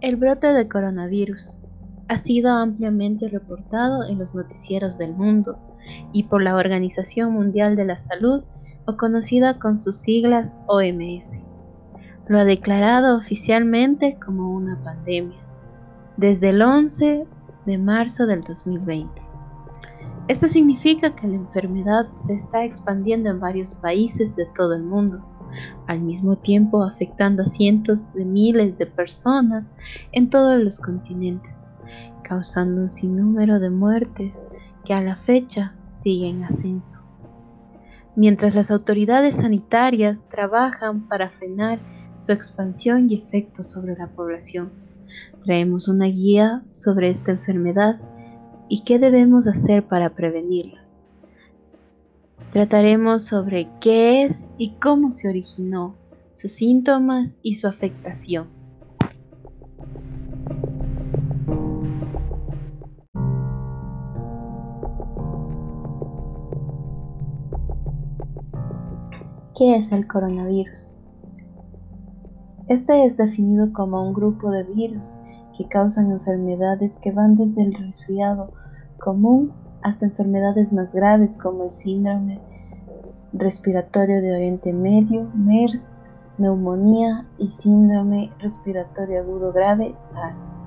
El brote de coronavirus ha sido ampliamente reportado en los noticieros del mundo y por la Organización Mundial de la Salud o conocida con sus siglas OMS. Lo ha declarado oficialmente como una pandemia desde el 11 de marzo del 2020. Esto significa que la enfermedad se está expandiendo en varios países de todo el mundo al mismo tiempo afectando a cientos de miles de personas en todos los continentes, causando un sinnúmero de muertes que a la fecha siguen en ascenso. Mientras las autoridades sanitarias trabajan para frenar su expansión y efectos sobre la población, traemos una guía sobre esta enfermedad y qué debemos hacer para prevenirla. Trataremos sobre qué es y cómo se originó, sus síntomas y su afectación. ¿Qué es el coronavirus? Este es definido como un grupo de virus que causan enfermedades que van desde el resfriado común hasta enfermedades más graves como el síndrome respiratorio de Oriente Medio, MERS, neumonía y síndrome respiratorio agudo grave, SARS.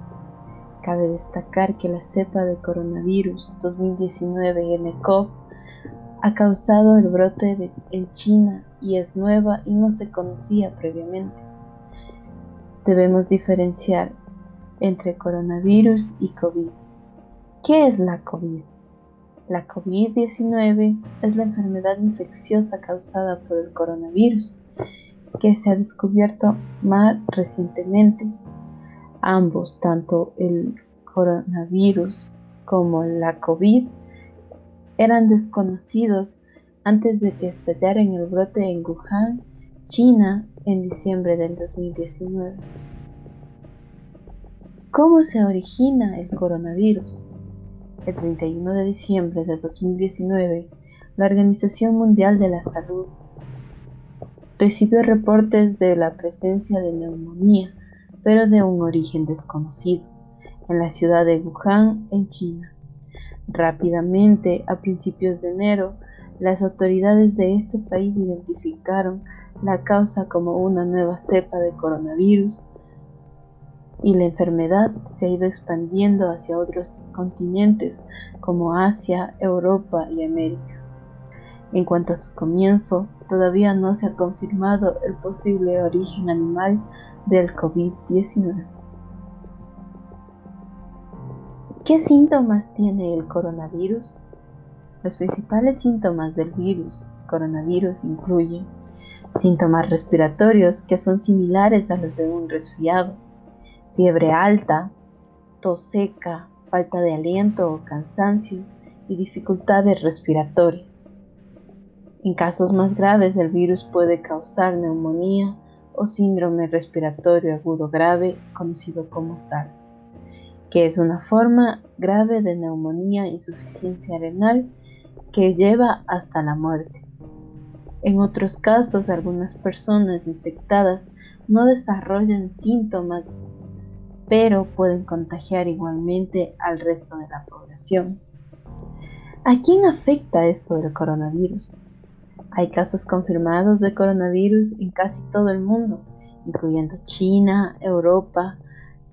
Cabe destacar que la cepa de coronavirus 2019 NCOV ha causado el brote en China y es nueva y no se conocía previamente. Debemos diferenciar entre coronavirus y COVID. ¿Qué es la COVID? La COVID-19 es la enfermedad infecciosa causada por el coronavirus que se ha descubierto más recientemente. Ambos, tanto el coronavirus como la COVID, eran desconocidos antes de que estallara en el brote en Wuhan, China, en diciembre del 2019. ¿Cómo se origina el coronavirus? El 31 de diciembre de 2019, la Organización Mundial de la Salud recibió reportes de la presencia de neumonía, pero de un origen desconocido, en la ciudad de Wuhan, en China. Rápidamente, a principios de enero, las autoridades de este país identificaron la causa como una nueva cepa de coronavirus y la enfermedad se ha ido expandiendo hacia otros continentes como Asia, Europa y América. En cuanto a su comienzo, todavía no se ha confirmado el posible origen animal del COVID-19. ¿Qué síntomas tiene el coronavirus? Los principales síntomas del virus coronavirus incluyen síntomas respiratorios que son similares a los de un resfriado, fiebre alta, tos seca, falta de aliento o cansancio y dificultades respiratorias. En casos más graves el virus puede causar neumonía o síndrome respiratorio agudo grave conocido como SARS, que es una forma grave de neumonía insuficiencia renal que lleva hasta la muerte. En otros casos, algunas personas infectadas no desarrollan síntomas pero pueden contagiar igualmente al resto de la población. ¿A quién afecta esto del coronavirus? Hay casos confirmados de coronavirus en casi todo el mundo, incluyendo China, Europa,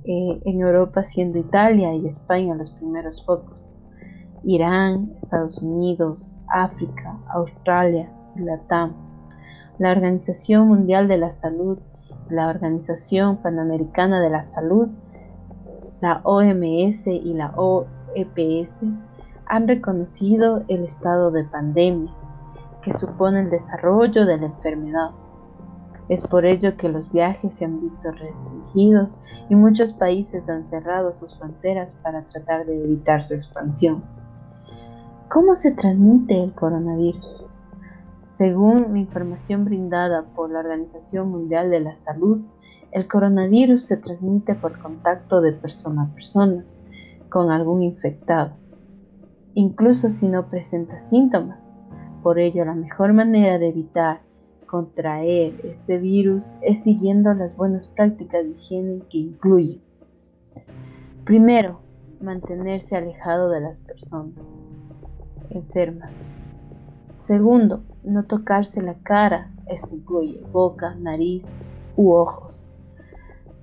eh, en Europa siendo Italia y España los primeros focos, Irán, Estados Unidos, África, Australia y Latam. La Organización Mundial de la Salud la Organización Panamericana de la Salud, la OMS y la OEPS han reconocido el estado de pandemia que supone el desarrollo de la enfermedad. Es por ello que los viajes se han visto restringidos y muchos países han cerrado sus fronteras para tratar de evitar su expansión. ¿Cómo se transmite el coronavirus? Según la información brindada por la Organización Mundial de la Salud, el coronavirus se transmite por contacto de persona a persona con algún infectado, incluso si no presenta síntomas. Por ello, la mejor manera de evitar contraer este virus es siguiendo las buenas prácticas de higiene que incluyen Primero, mantenerse alejado de las personas enfermas. Segundo, no tocarse la cara, esto incluye boca, nariz u ojos.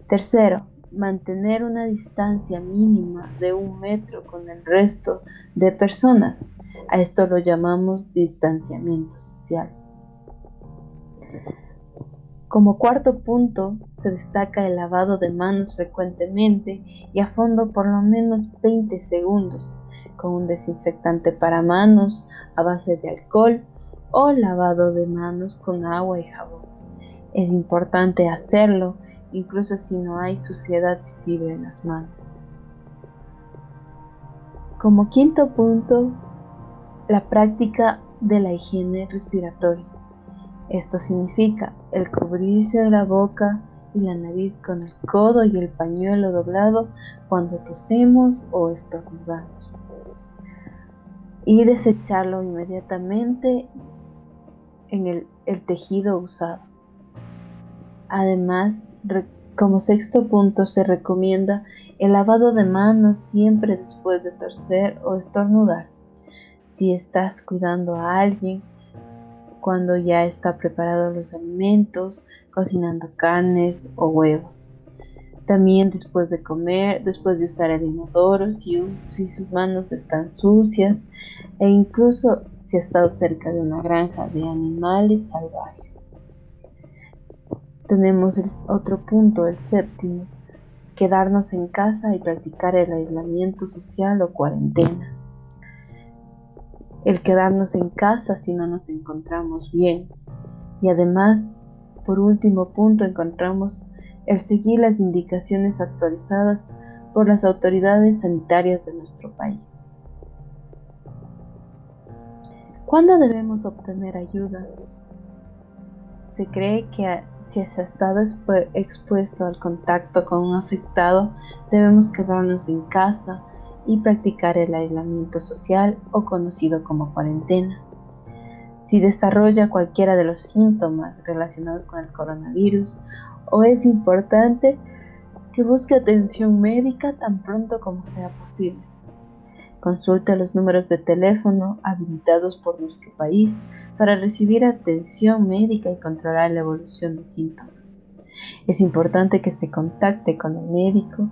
Tercero, mantener una distancia mínima de un metro con el resto de personas. A esto lo llamamos distanciamiento social. Como cuarto punto, se destaca el lavado de manos frecuentemente y a fondo por lo menos 20 segundos, con un desinfectante para manos a base de alcohol o lavado de manos con agua y jabón. Es importante hacerlo incluso si no hay suciedad visible en las manos. Como quinto punto, la práctica de la higiene respiratoria. Esto significa el cubrirse la boca y la nariz con el codo y el pañuelo doblado cuando tosemos o estornudamos. Y desecharlo inmediatamente en el, tejido usado. Además, como sexto punto se recomienda el lavado de manos siempre después de torcer o estornudar. Si estás cuidando a alguien, cuando ya está preparados los alimentos, cocinando carnes o huevos. También después de comer, después de usar el inodoro, si, sus manos están sucias e incluso si ha estado cerca de una granja de animales salvajes. Tenemos el otro punto, el séptimo, quedarnos en casa y practicar el aislamiento social o cuarentena. El quedarnos en casa si no nos encontramos bien. Y además, por último punto, encontramos el seguir las indicaciones actualizadas por las autoridades sanitarias de nuestro país. ¿Cuándo debemos obtener ayuda? Se cree que si se ha estado expuesto al contacto con un afectado, debemos quedarnos en casa y practicar el aislamiento social o conocido como cuarentena. Si desarrolla cualquiera de los síntomas relacionados con el coronavirus o es importante que busque atención médica tan pronto como sea posible. Consulte los números de teléfono habilitados por nuestro país para recibir atención médica y controlar la evolución de síntomas. Es importante que se contacte con el médico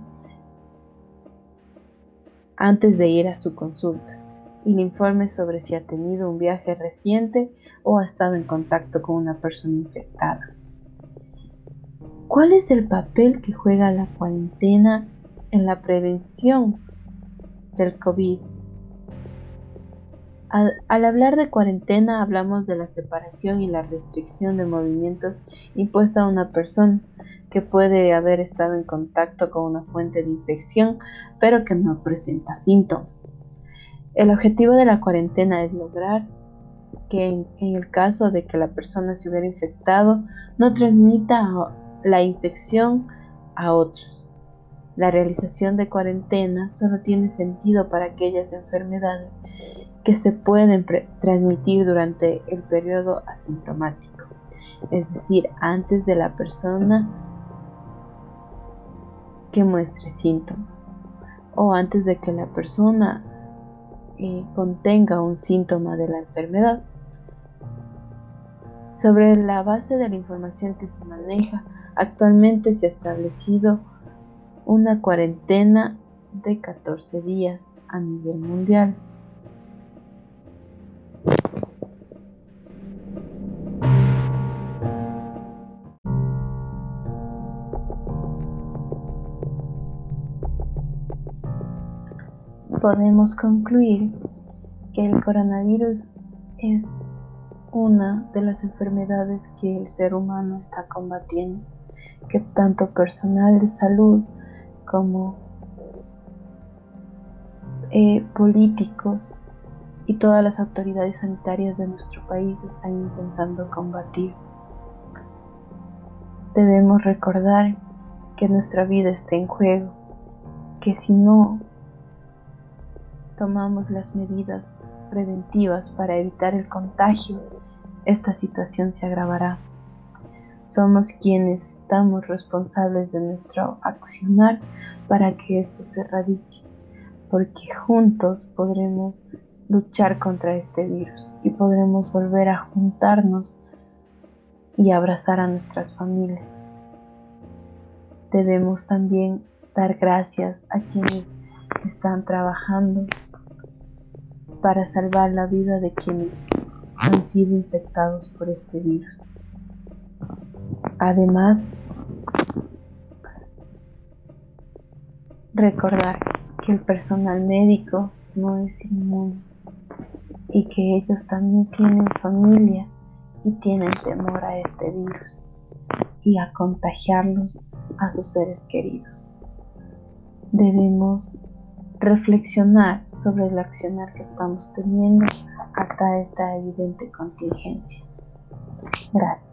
antes de ir a su consulta y le informe sobre si ha tenido un viaje reciente o ha estado en contacto con una persona infectada. ¿Cuál es el papel que juega la cuarentena en la prevención del COVID? Al, hablar de cuarentena hablamos de la separación y la restricción de movimientos impuesta a una persona que puede haber estado en contacto con una fuente de infección pero que no presenta síntomas. El objetivo de la cuarentena es lograr que en, el caso de que la persona se hubiera infectado no transmita la infección a otros. La realización de cuarentena solo tiene sentido para aquellas enfermedades que se pueden transmitir durante el periodo asintomático, es decir, antes de la persona que muestre síntomas o antes de que la persona contenga un síntoma de la enfermedad. Sobre la base de la información que se maneja, actualmente se ha establecido una cuarentena de 14 días a nivel mundial. Podemos concluir que el coronavirus es una de las enfermedades que el ser humano está combatiendo, que tanto personal de salud como eh, políticos y todas las autoridades sanitarias de nuestro país están intentando combatir. Debemos recordar que nuestra vida está en juego, que si no tomamos las medidas preventivas para evitar el contagio, esta situación se agravará. Somos quienes estamos responsables de nuestro accionar para que esto se erradique, porque juntos podremos luchar contra este virus y podremos volver a juntarnos y abrazar a nuestras familias. Debemos también dar gracias a quienes están trabajando para salvar la vida de quienes han sido infectados por este virus. Además, recordar que el personal médico no es inmune y que ellos también tienen familia y tienen temor a este virus y a contagiarlos a sus seres queridos. Debemos reflexionar sobre el accionar que estamos teniendo hasta esta evidente contingencia. Gracias.